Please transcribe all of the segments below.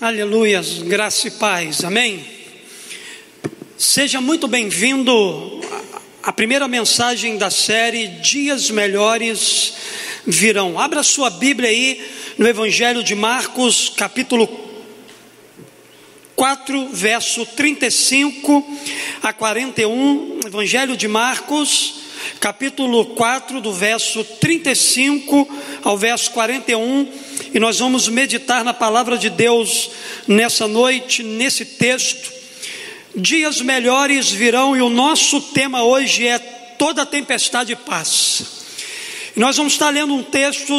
Aleluias, graça e paz, amém? Seja muito bem-vindo à primeira mensagem da série Dias Melhores Virão. Abra sua Bíblia aí no Evangelho de Marcos, capítulo 4, verso 35 a 41. Evangelho de Marcos, capítulo 4, do verso 35 ao verso 41 e nós vamos meditar na palavra de Deus nessa noite, nesse texto. Dias melhores virão e o nosso tema hoje é toda tempestade passa. E nós vamos estar lendo um texto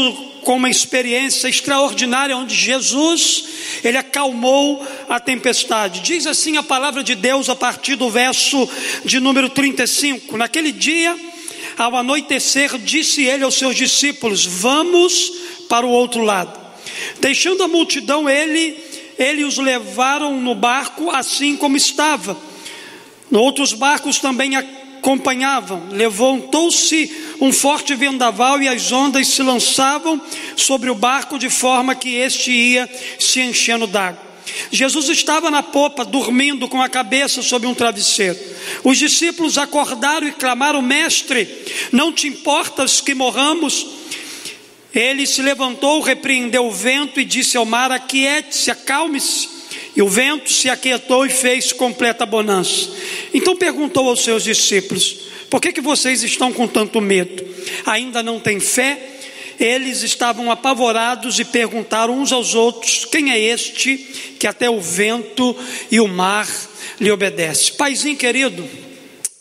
com uma experiência extraordinária onde Jesus, ele acalmou a tempestade. Diz assim a palavra de Deus a partir do verso de número 35. Naquele dia, ao anoitecer, disse ele aos seus discípulos: Vamos para o outro lado. Deixando a multidão, ele, ele os levaram no barco assim como estava. Outros barcos também acompanhavam. Levantou-se um forte vendaval e as ondas se lançavam sobre o barco de forma que este ia se enchendo d'água. Jesus estava na popa, dormindo com a cabeça sobre um travesseiro. Os discípulos acordaram e clamaram: Mestre, não te importas que morramos? Ele se levantou, repreendeu o vento e disse ao mar: Aquiete-se, acalme-se. E o vento se aquietou e fez completa bonança. Então perguntou aos seus discípulos: Por que, que vocês estão com tanto medo? Ainda não têm fé? Eles estavam apavorados e perguntaram uns aos outros: Quem é este que até o vento e o mar lhe obedece? Paizinho querido,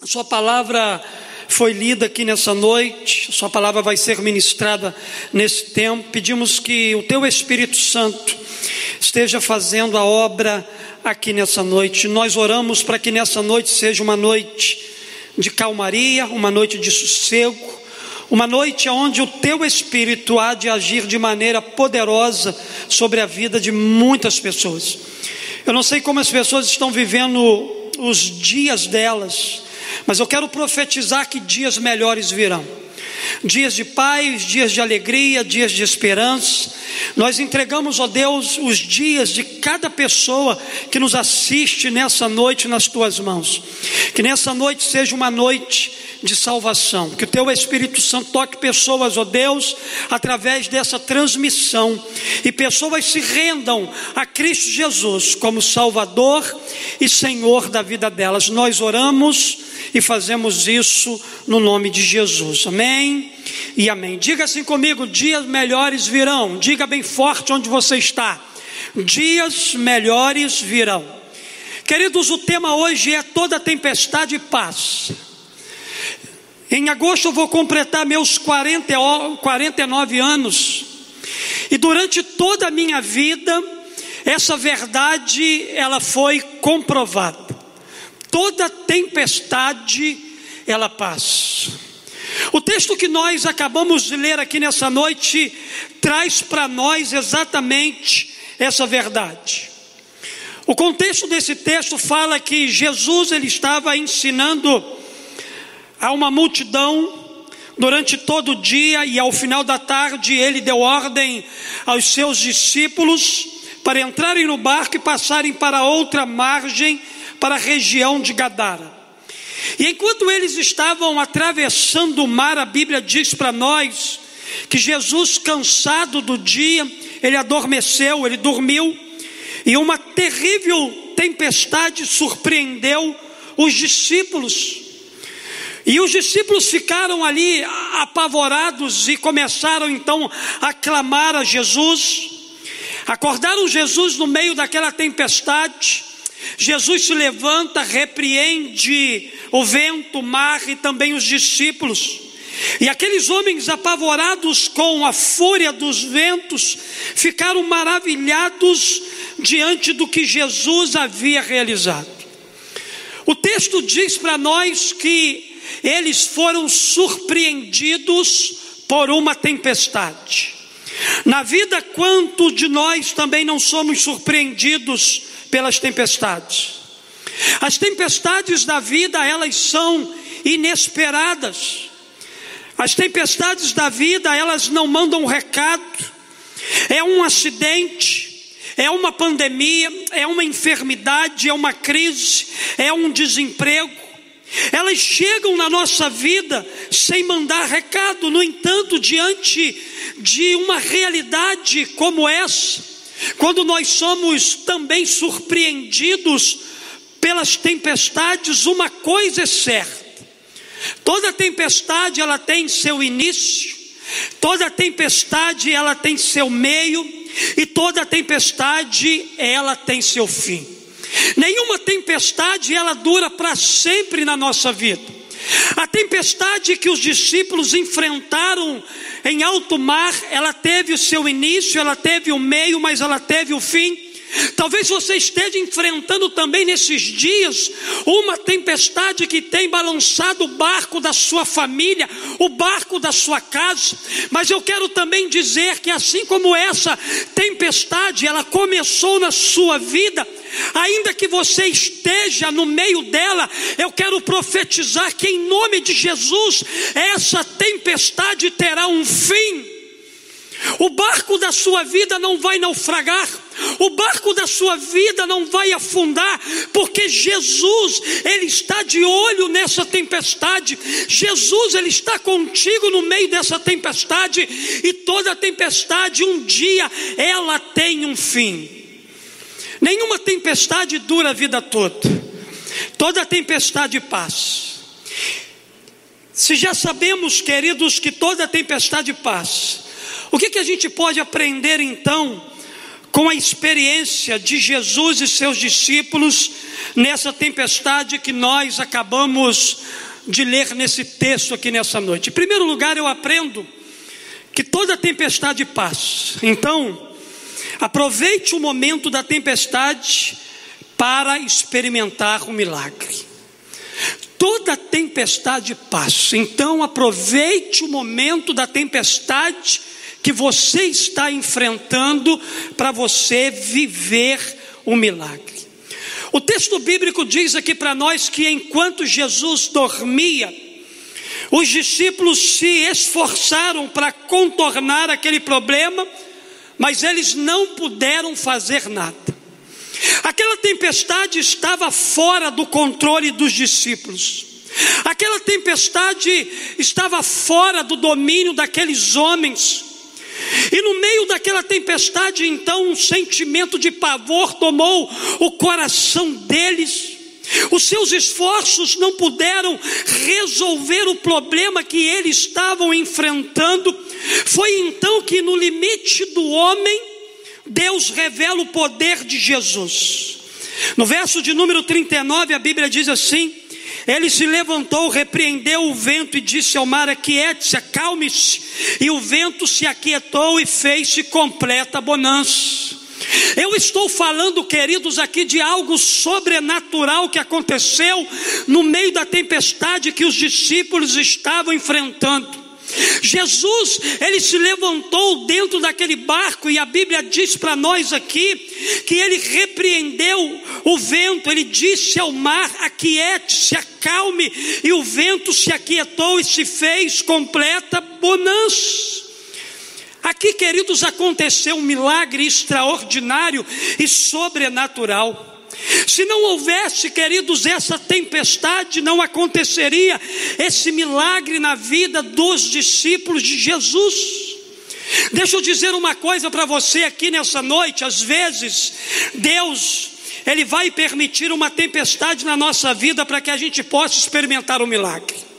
sua palavra foi lida aqui nessa noite, Sua palavra vai ser ministrada nesse tempo. Pedimos que o Teu Espírito Santo esteja fazendo a obra aqui nessa noite. Nós oramos para que nessa noite seja uma noite de calmaria, uma noite de sossego, uma noite onde o Teu Espírito há de agir de maneira poderosa sobre a vida de muitas pessoas. Eu não sei como as pessoas estão vivendo os dias delas mas eu quero profetizar que dias melhores virão. Dias de paz, dias de alegria, dias de esperança. Nós entregamos, ó Deus, os dias de cada pessoa que nos assiste nessa noite nas tuas mãos. Que nessa noite seja uma noite de salvação. Que o teu Espírito Santo toque pessoas, ó Deus, através dessa transmissão. E pessoas se rendam a Cristo Jesus como Salvador e Senhor da vida delas. Nós oramos e fazemos isso no nome de Jesus. Amém e amém. Diga assim comigo: dias melhores virão. Diga bem forte onde você está. Dias melhores virão. Queridos, o tema hoje é toda tempestade passa. Em agosto eu vou completar meus 40, 49 anos. E durante toda a minha vida, essa verdade ela foi comprovada. Toda tempestade ela passa. O texto que nós acabamos de ler aqui nessa noite traz para nós exatamente essa verdade. O contexto desse texto fala que Jesus ele estava ensinando a uma multidão durante todo o dia e ao final da tarde ele deu ordem aos seus discípulos para entrarem no barco e passarem para outra margem para a região de Gadara. E enquanto eles estavam atravessando o mar, a Bíblia diz para nós que Jesus, cansado do dia, ele adormeceu, ele dormiu, e uma terrível tempestade surpreendeu os discípulos. E os discípulos ficaram ali apavorados e começaram então a clamar a Jesus. Acordaram Jesus no meio daquela tempestade. Jesus se levanta, repreende o vento, o mar e também os discípulos. E aqueles homens apavorados com a fúria dos ventos ficaram maravilhados diante do que Jesus havia realizado. O texto diz para nós que eles foram surpreendidos por uma tempestade. Na vida, quanto de nós também não somos surpreendidos pelas tempestades. As tempestades da vida, elas são inesperadas. As tempestades da vida, elas não mandam um recado. É um acidente, é uma pandemia, é uma enfermidade, é uma crise, é um desemprego. Elas chegam na nossa vida sem mandar recado, no entanto, diante de uma realidade como essa, quando nós somos também surpreendidos pelas tempestades, uma coisa é certa: toda tempestade ela tem seu início, toda tempestade ela tem seu meio, e toda tempestade ela tem seu fim. Nenhuma tempestade ela dura para sempre na nossa vida. A tempestade que os discípulos enfrentaram em alto mar, ela teve o seu início, ela teve o meio, mas ela teve o fim. Talvez você esteja enfrentando também nesses dias uma tempestade que tem balançado o barco da sua família, o barco da sua casa. Mas eu quero também dizer que assim como essa tempestade, ela começou na sua vida, ainda que você esteja no meio dela, eu quero profetizar que em nome de Jesus essa tempestade terá um fim. O barco da sua vida não vai naufragar, o barco da sua vida não vai afundar, porque Jesus, Ele está de olho nessa tempestade, Jesus, Ele está contigo no meio dessa tempestade, e toda tempestade, um dia, ela tem um fim. Nenhuma tempestade dura a vida toda, toda tempestade passa. Se já sabemos, queridos, que toda tempestade passa, o que, que a gente pode aprender então com a experiência de Jesus e seus discípulos nessa tempestade que nós acabamos de ler nesse texto aqui nessa noite? Em primeiro lugar, eu aprendo que toda tempestade passa. Então, aproveite o momento da tempestade para experimentar o milagre. Toda tempestade passa, então aproveite o momento da tempestade que você está enfrentando para você viver o milagre. O texto bíblico diz aqui para nós que enquanto Jesus dormia, os discípulos se esforçaram para contornar aquele problema, mas eles não puderam fazer nada. Aquela tempestade estava fora do controle dos discípulos. Aquela tempestade estava fora do domínio daqueles homens. E no meio daquela tempestade, então, um sentimento de pavor tomou o coração deles. Os seus esforços não puderam resolver o problema que eles estavam enfrentando. Foi então que, no limite do homem, Deus revela o poder de Jesus. No verso de número 39, a Bíblia diz assim: ele se levantou, repreendeu o vento e disse ao mar: Aquiete-se, acalme-se. E o vento se aquietou e fez-se completa bonança. Eu estou falando, queridos, aqui de algo sobrenatural que aconteceu no meio da tempestade que os discípulos estavam enfrentando. Jesus, ele se levantou dentro daquele barco e a Bíblia diz para nós aqui que ele repreendeu o vento, ele disse ao mar: aquiete-se, acalme, e o vento se aquietou e se fez completa bonança. Aqui, queridos, aconteceu um milagre extraordinário e sobrenatural. Se não houvesse, queridos, essa tempestade, não aconteceria esse milagre na vida dos discípulos de Jesus. Deixa eu dizer uma coisa para você aqui nessa noite: às vezes, Deus, Ele vai permitir uma tempestade na nossa vida para que a gente possa experimentar o milagre.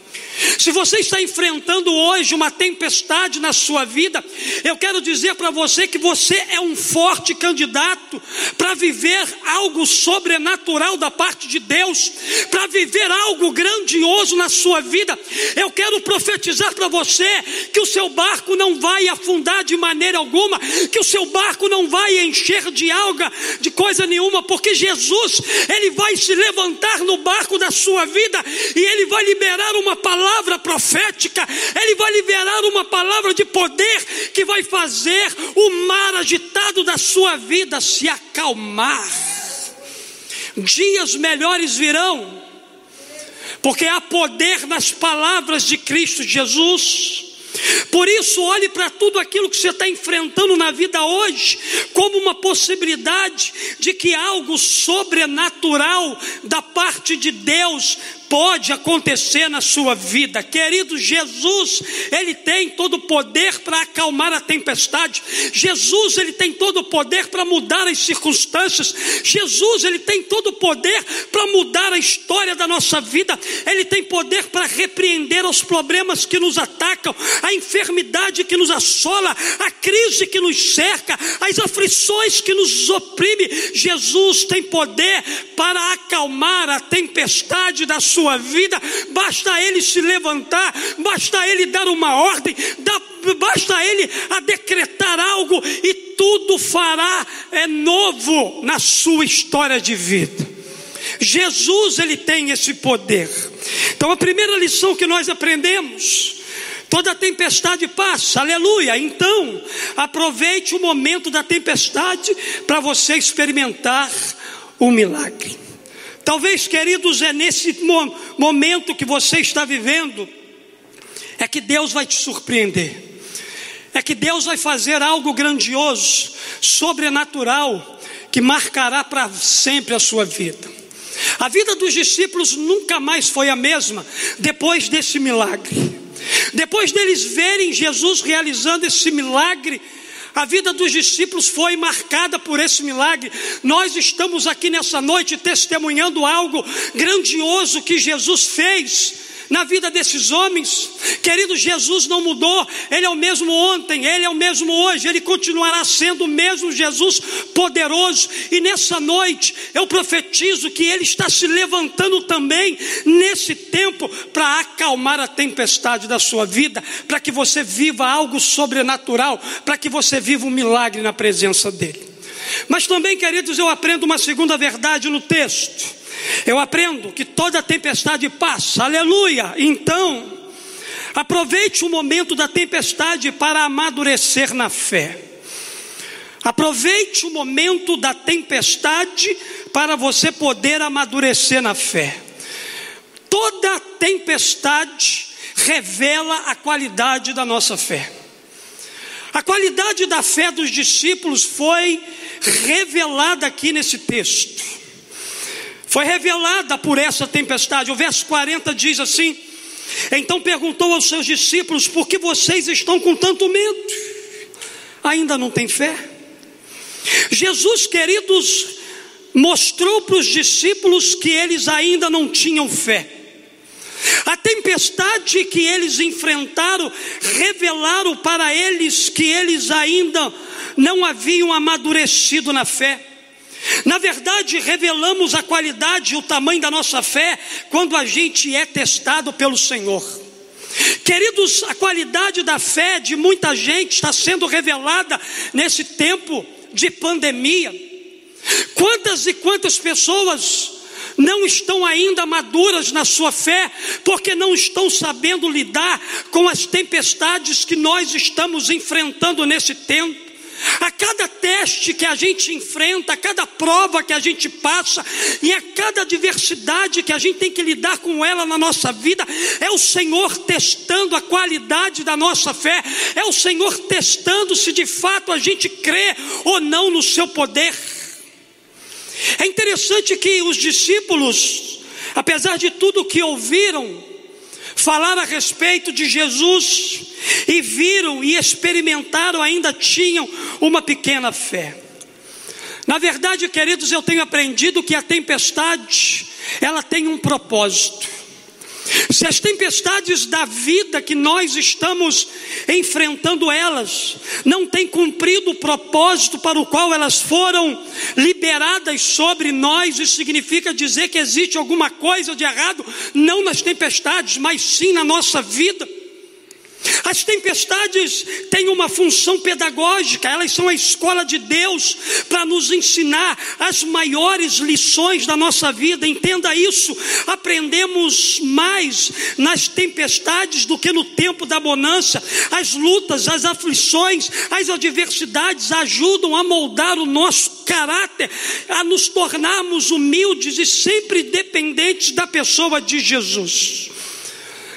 Se você está enfrentando hoje uma tempestade na sua vida, eu quero dizer para você que você é um forte candidato para viver algo sobrenatural da parte de Deus, para viver algo grandioso na sua vida. Eu quero profetizar para você que o seu barco não vai afundar de maneira alguma, que o seu barco não vai encher de alga, de coisa nenhuma, porque Jesus, ele vai se levantar no barco da sua vida e ele vai liberar uma palavra palavra profética, Ele vai liberar uma palavra de poder que vai fazer o mar agitado da sua vida se acalmar. Dias melhores virão, porque há poder nas palavras de Cristo Jesus. Por isso, olhe para tudo aquilo que você está enfrentando na vida hoje, como uma possibilidade de que algo sobrenatural da parte de Deus pode acontecer na sua vida. Querido Jesus, ele tem todo o poder para acalmar a tempestade. Jesus, ele tem todo o poder para mudar as circunstâncias. Jesus, ele tem todo o poder para mudar a história da nossa vida. Ele tem poder para repreender os problemas que nos atacam, a enfermidade que nos assola, a crise que nos cerca, as aflições que nos oprime. Jesus tem poder para acalmar a tempestade da sua sua vida, basta ele se levantar, basta ele dar uma ordem, basta ele a decretar algo e tudo fará é novo na sua história de vida. Jesus ele tem esse poder. Então a primeira lição que nós aprendemos Toda tempestade passa, aleluia. Então, aproveite o momento da tempestade para você experimentar o milagre. Talvez, queridos, é nesse momento que você está vivendo, é que Deus vai te surpreender, é que Deus vai fazer algo grandioso, sobrenatural, que marcará para sempre a sua vida. A vida dos discípulos nunca mais foi a mesma depois desse milagre. Depois deles verem Jesus realizando esse milagre, a vida dos discípulos foi marcada por esse milagre. Nós estamos aqui nessa noite testemunhando algo grandioso que Jesus fez na vida desses homens. Querido, Jesus não mudou, Ele é o mesmo ontem, Ele é o mesmo hoje, Ele continuará sendo o mesmo Jesus poderoso. E nessa noite eu profetizo que Ele está se levantando também nesse tempo para acalmar a tempestade da sua vida, para que você viva algo sobrenatural, para que você viva um milagre na presença dEle. Mas também, queridos, eu aprendo uma segunda verdade no texto. Eu aprendo que toda tempestade passa, aleluia. Então, aproveite o momento da tempestade para amadurecer na fé. Aproveite o momento da tempestade para você poder amadurecer na fé. Toda tempestade revela a qualidade da nossa fé. A qualidade da fé dos discípulos foi revelada aqui nesse texto foi revelada por essa tempestade. O verso 40 diz assim: Então perguntou aos seus discípulos: Por que vocês estão com tanto medo? Ainda não tem fé? Jesus, queridos, mostrou para os discípulos que eles ainda não tinham fé. A tempestade que eles enfrentaram revelaram para eles que eles ainda não haviam amadurecido na fé. Na verdade, revelamos a qualidade e o tamanho da nossa fé quando a gente é testado pelo Senhor. Queridos, a qualidade da fé de muita gente está sendo revelada nesse tempo de pandemia. Quantas e quantas pessoas não estão ainda maduras na sua fé, porque não estão sabendo lidar com as tempestades que nós estamos enfrentando nesse tempo. A cada teste que a gente enfrenta, a cada prova que a gente passa, e a cada adversidade que a gente tem que lidar com ela na nossa vida, é o Senhor testando a qualidade da nossa fé, é o Senhor testando se de fato a gente crê ou não no seu poder. É interessante que os discípulos, apesar de tudo que ouviram, falaram a respeito de Jesus e viram e experimentaram, ainda tinham uma pequena fé. Na verdade, queridos, eu tenho aprendido que a tempestade, ela tem um propósito. Se as tempestades da vida que nós estamos enfrentando elas não têm cumprido o propósito para o qual elas foram liberadas sobre nós, isso significa dizer que existe alguma coisa de errado, não nas tempestades, mas sim na nossa vida. As tempestades têm uma função pedagógica, elas são a escola de Deus para nos ensinar as maiores lições da nossa vida. Entenda isso. Aprendemos mais nas tempestades do que no tempo da bonança. As lutas, as aflições, as adversidades ajudam a moldar o nosso caráter, a nos tornarmos humildes e sempre dependentes da pessoa de Jesus.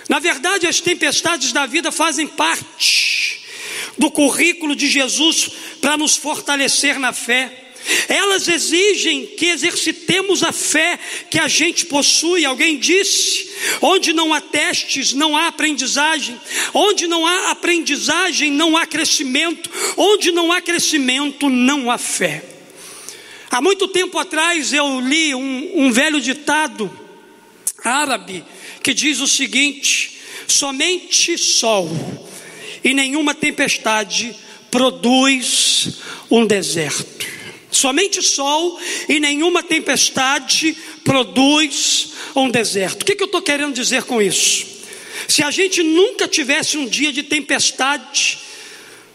Na verdade, as tempestades da vida fazem parte do currículo de Jesus para nos fortalecer na fé. Elas exigem que exercitemos a fé que a gente possui. Alguém disse: onde não há testes, não há aprendizagem. Onde não há aprendizagem, não há crescimento. Onde não há crescimento, não há fé. Há muito tempo atrás eu li um, um velho ditado árabe que diz o seguinte: somente sol e nenhuma tempestade produz um deserto. Somente sol e nenhuma tempestade produz um deserto. O que, que eu estou querendo dizer com isso? Se a gente nunca tivesse um dia de tempestade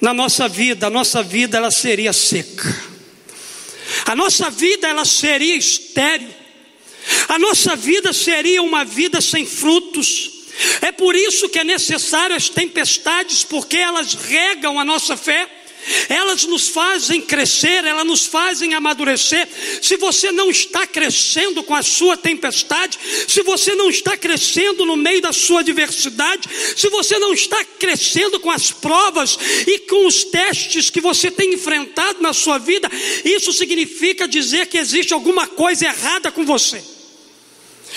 na nossa vida, a nossa vida ela seria seca. A nossa vida ela seria estéril. A nossa vida seria uma vida sem frutos. É por isso que é necessário as tempestades, porque elas regam a nossa fé elas nos fazem crescer, elas nos fazem amadurecer. Se você não está crescendo com a sua tempestade, se você não está crescendo no meio da sua adversidade, se você não está crescendo com as provas e com os testes que você tem enfrentado na sua vida, isso significa dizer que existe alguma coisa errada com você.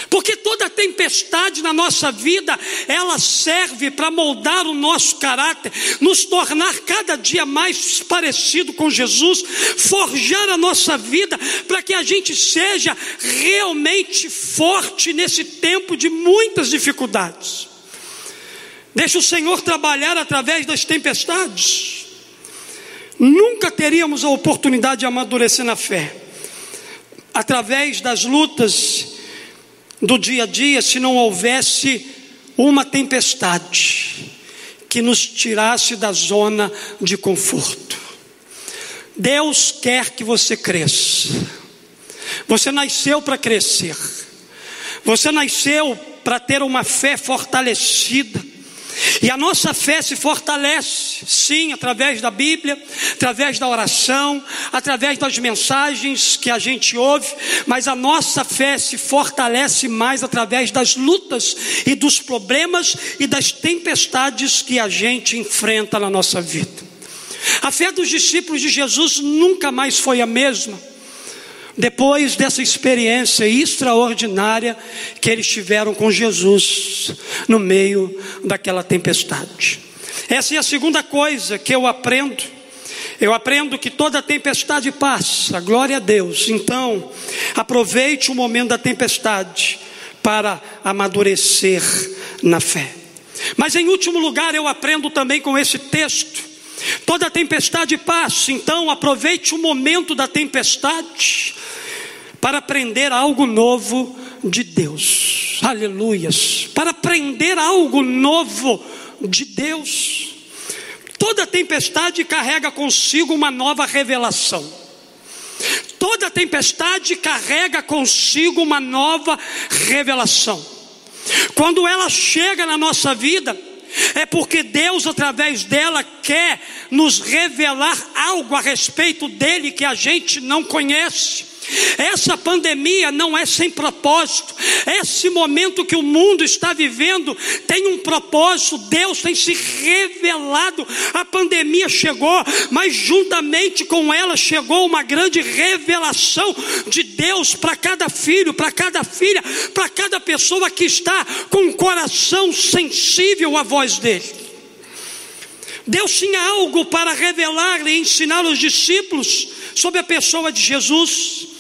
Porque toda tempestade na nossa vida, ela serve para moldar o nosso caráter, nos tornar cada dia mais parecido com Jesus, forjar a nossa vida para que a gente seja realmente forte nesse tempo de muitas dificuldades. Deixa o Senhor trabalhar através das tempestades. Nunca teríamos a oportunidade de amadurecer na fé. Através das lutas do dia a dia se não houvesse uma tempestade que nos tirasse da zona de conforto. Deus quer que você cresça. Você nasceu para crescer. Você nasceu para ter uma fé fortalecida. E a nossa fé se fortalece, sim, através da Bíblia, através da oração, através das mensagens que a gente ouve, mas a nossa fé se fortalece mais através das lutas e dos problemas e das tempestades que a gente enfrenta na nossa vida. A fé dos discípulos de Jesus nunca mais foi a mesma depois dessa experiência extraordinária que eles tiveram com Jesus no meio daquela tempestade. Essa é a segunda coisa que eu aprendo. Eu aprendo que toda tempestade passa, glória a Deus. Então, aproveite o momento da tempestade para amadurecer na fé. Mas em último lugar, eu aprendo também com esse texto Toda tempestade passa, então aproveite o momento da tempestade para aprender algo novo de Deus. Aleluias. Para aprender algo novo de Deus. Toda tempestade carrega consigo uma nova revelação. Toda tempestade carrega consigo uma nova revelação. Quando ela chega na nossa vida, é porque Deus, através dela, quer nos revelar algo a respeito dele que a gente não conhece. Essa pandemia não é sem propósito. Esse momento que o mundo está vivendo tem um propósito. Deus tem se revelado. A pandemia chegou, mas juntamente com ela chegou uma grande revelação de Deus para cada filho, para cada filha, para cada pessoa que está com o coração sensível à voz dele. Deus tinha algo para revelar e ensinar aos discípulos sobre a pessoa de Jesus.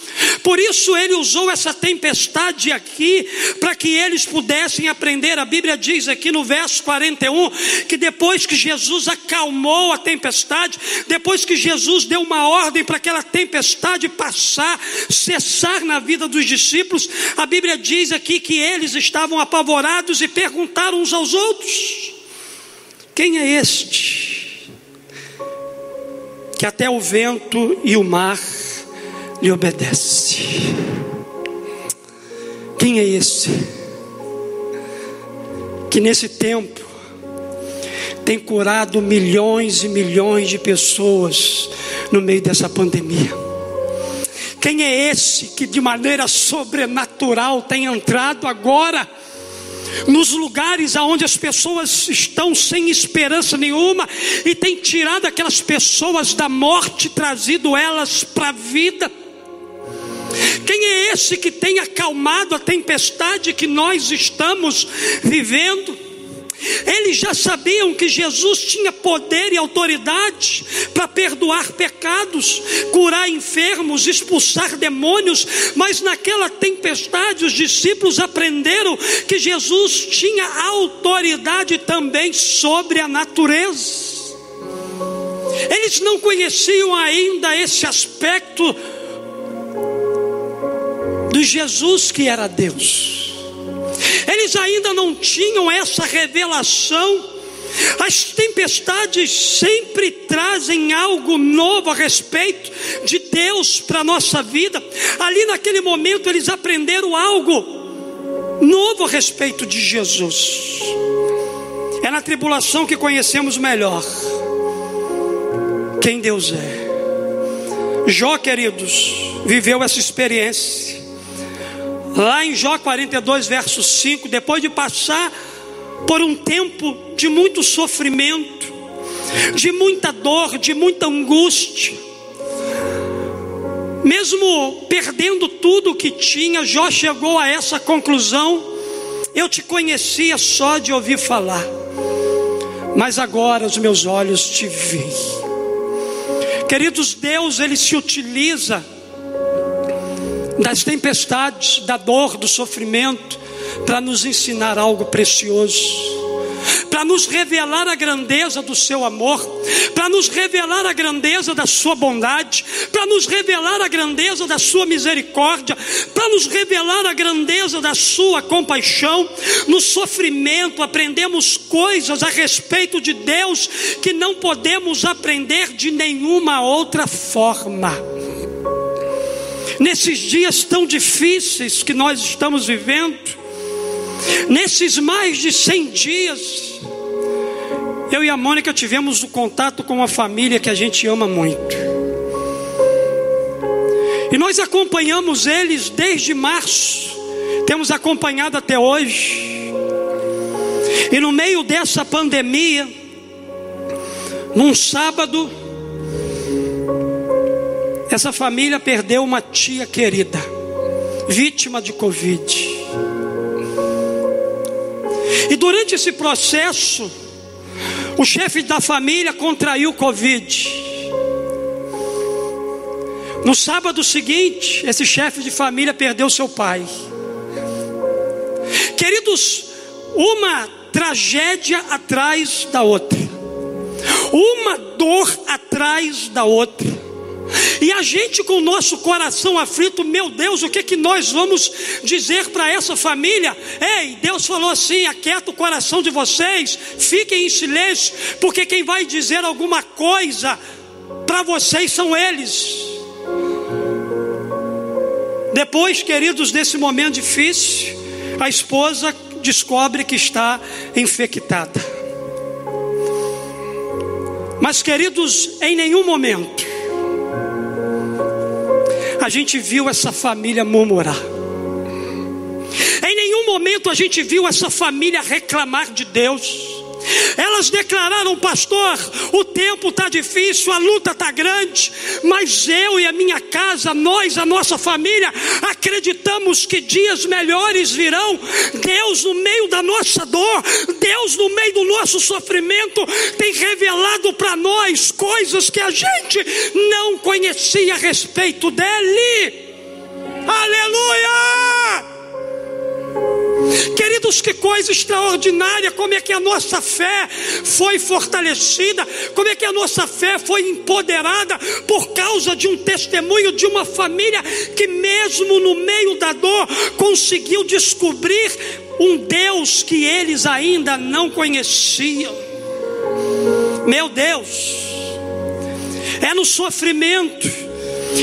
Por isso ele usou essa tempestade aqui, para que eles pudessem aprender. A Bíblia diz aqui no verso 41 que depois que Jesus acalmou a tempestade, depois que Jesus deu uma ordem para aquela tempestade passar, cessar na vida dos discípulos, a Bíblia diz aqui que eles estavam apavorados e perguntaram uns aos outros: Quem é este? Que até o vento e o mar lhe obedece. Quem é esse que nesse tempo tem curado milhões e milhões de pessoas no meio dessa pandemia? Quem é esse que de maneira sobrenatural tem entrado agora nos lugares aonde as pessoas estão sem esperança nenhuma e tem tirado aquelas pessoas da morte, trazido elas para a vida. Quem é esse que tem acalmado a tempestade que nós estamos vivendo? Eles já sabiam que Jesus tinha poder e autoridade para perdoar pecados, curar enfermos, expulsar demônios, mas naquela tempestade os discípulos aprenderam que Jesus tinha autoridade também sobre a natureza. Eles não conheciam ainda esse aspecto do Jesus que era Deus. Eles ainda não tinham essa revelação. As tempestades sempre trazem algo novo a respeito de Deus para a nossa vida. Ali naquele momento eles aprenderam algo novo a respeito de Jesus. É na tribulação que conhecemos melhor quem Deus é. Jó, queridos, viveu essa experiência. Lá em Jó 42, verso 5, depois de passar por um tempo de muito sofrimento, de muita dor, de muita angústia, mesmo perdendo tudo o que tinha, Jó chegou a essa conclusão: eu te conhecia só de ouvir falar, mas agora os meus olhos te veem. Queridos, Deus ele se utiliza das tempestades, da dor, do sofrimento, para nos ensinar algo precioso para nos revelar a grandeza do seu amor, para nos revelar a grandeza da sua bondade, para nos revelar a grandeza da sua misericórdia, para nos revelar a grandeza da sua compaixão. No sofrimento aprendemos coisas a respeito de Deus que não podemos aprender de nenhuma outra forma nesses dias tão difíceis que nós estamos vivendo, nesses mais de 100 dias, eu e a Mônica tivemos o contato com uma família que a gente ama muito. E nós acompanhamos eles desde março, temos acompanhado até hoje. E no meio dessa pandemia, num sábado, essa família perdeu uma tia querida, vítima de Covid. E durante esse processo, o chefe da família contraiu Covid. No sábado seguinte, esse chefe de família perdeu seu pai. Queridos, uma tragédia atrás da outra, uma dor atrás da outra. E a gente com o nosso coração aflito, meu Deus, o que que nós vamos dizer para essa família? Ei, Deus falou assim: aquieta o coração de vocês, fiquem em silêncio, porque quem vai dizer alguma coisa para vocês são eles. Depois, queridos, desse momento difícil, a esposa descobre que está infectada. Mas, queridos, em nenhum momento a gente viu essa família murmurar. Em nenhum momento a gente viu essa família reclamar de Deus. Elas declararam, pastor, o tempo está difícil, a luta está grande, mas eu e a minha casa, nós, a nossa família, acreditamos que dias melhores virão. Deus, no meio da nossa dor, Deus, no meio do nosso sofrimento, tem revelado para nós coisas que a gente não conhecia a respeito dele. Aleluia! Queridos, que coisa extraordinária, como é que a nossa fé foi fortalecida, como é que a nossa fé foi empoderada por causa de um testemunho de uma família que, mesmo no meio da dor, conseguiu descobrir um Deus que eles ainda não conheciam. Meu Deus, é no sofrimento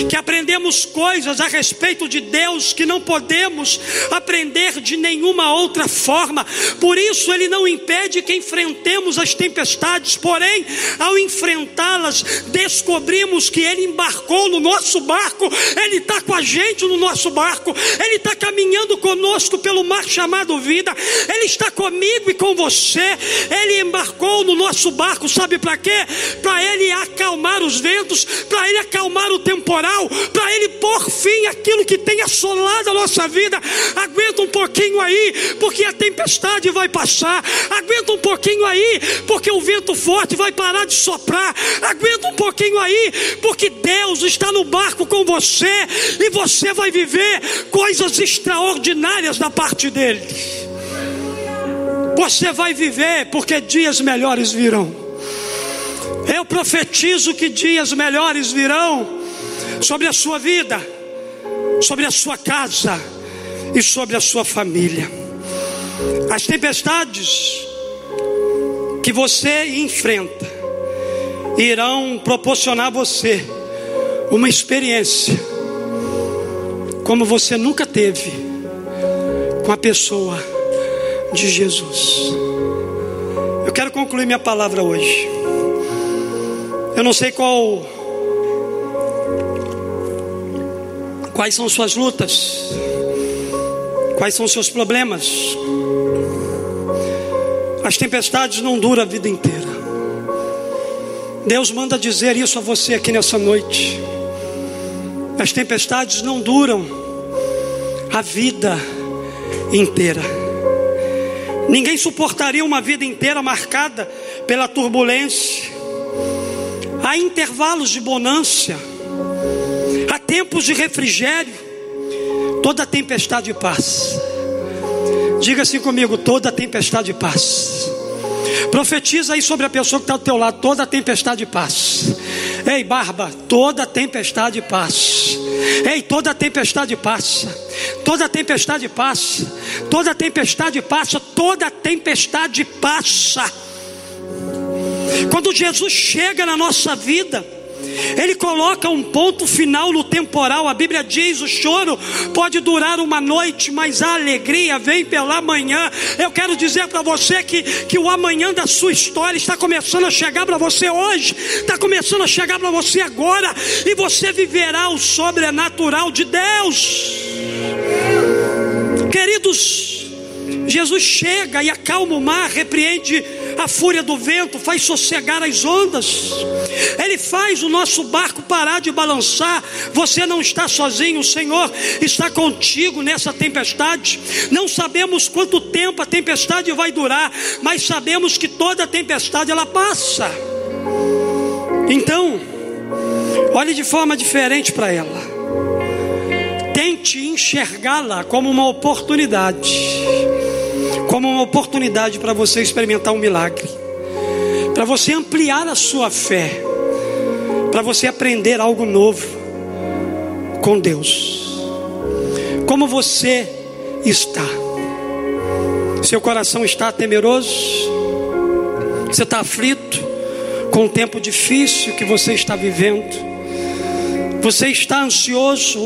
que aprendemos coisas a respeito de Deus que não podemos aprender de nenhuma outra forma. Por isso, Ele não impede que enfrentemos as tempestades, porém, ao enfrentá-las, descobrimos que Ele embarcou no nosso barco, Ele está com a gente no nosso barco, Ele está caminhando conosco pelo mar chamado vida, Ele está comigo e com você, Ele embarcou no nosso barco, sabe para quê? Para Ele acalmar os ventos, para Ele acalmar o temporal, para Ele pôr fim àquilo que tem assolado a nossa vida. Aguenta um pouquinho aí, porque a tempestade vai passar. Aguenta um pouquinho aí, porque o vento forte vai parar de soprar. Aguenta um pouquinho aí, porque Deus está no barco com você e você vai viver coisas extraordinárias da parte dele. Você vai viver porque dias melhores virão. Eu profetizo que dias melhores virão sobre a sua vida, sobre a sua casa e sobre a sua família. As tempestades que você enfrenta irão proporcionar a você uma experiência como você nunca teve com a pessoa de Jesus. Eu quero concluir minha palavra hoje. Eu não sei qual quais são suas lutas, quais são seus problemas. As tempestades não duram a vida inteira. Deus manda dizer isso a você aqui nessa noite. As tempestades não duram a vida inteira. Ninguém suportaria uma vida inteira marcada pela turbulência. Há intervalos de bonância, há tempos de refrigério. Toda tempestade passa. Diga assim comigo: toda tempestade passa. Profetiza aí sobre a pessoa que está do teu lado: toda tempestade passa. Ei, barba, toda tempestade passa. Ei, toda tempestade passa. Toda tempestade passa. Toda tempestade passa. Toda tempestade passa. Quando Jesus chega na nossa vida, ele coloca um ponto final no temporal. A Bíblia diz: o choro pode durar uma noite, mas a alegria vem pela manhã. Eu quero dizer para você que, que o amanhã da sua história está começando a chegar para você hoje, está começando a chegar para você agora, e você viverá o sobrenatural de Deus. Queridos, Jesus chega e acalma o mar, repreende a fúria do vento, faz sossegar as ondas. Ele faz o nosso barco parar de balançar. Você não está sozinho, o Senhor está contigo nessa tempestade. Não sabemos quanto tempo a tempestade vai durar, mas sabemos que toda tempestade ela passa. Então, olhe de forma diferente para ela. Tente enxergá-la como uma oportunidade como uma oportunidade para você experimentar um milagre, para você ampliar a sua fé, para você aprender algo novo com Deus. Como você está? Seu coração está temeroso? Você está aflito com o tempo difícil que você está vivendo? Você está ansioso?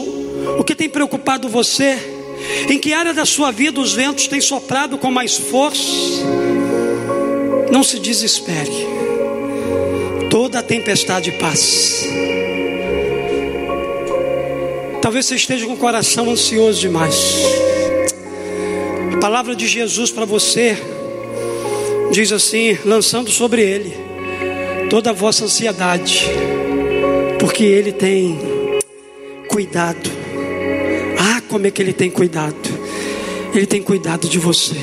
O que tem preocupado você? Em que área da sua vida os ventos têm soprado com mais força? Não se desespere. Toda a tempestade passa. Talvez você esteja com o coração ansioso demais. A palavra de Jesus para você diz assim: lançando sobre Ele toda a vossa ansiedade, porque Ele tem cuidado como é que Ele tem cuidado. Ele tem cuidado de você.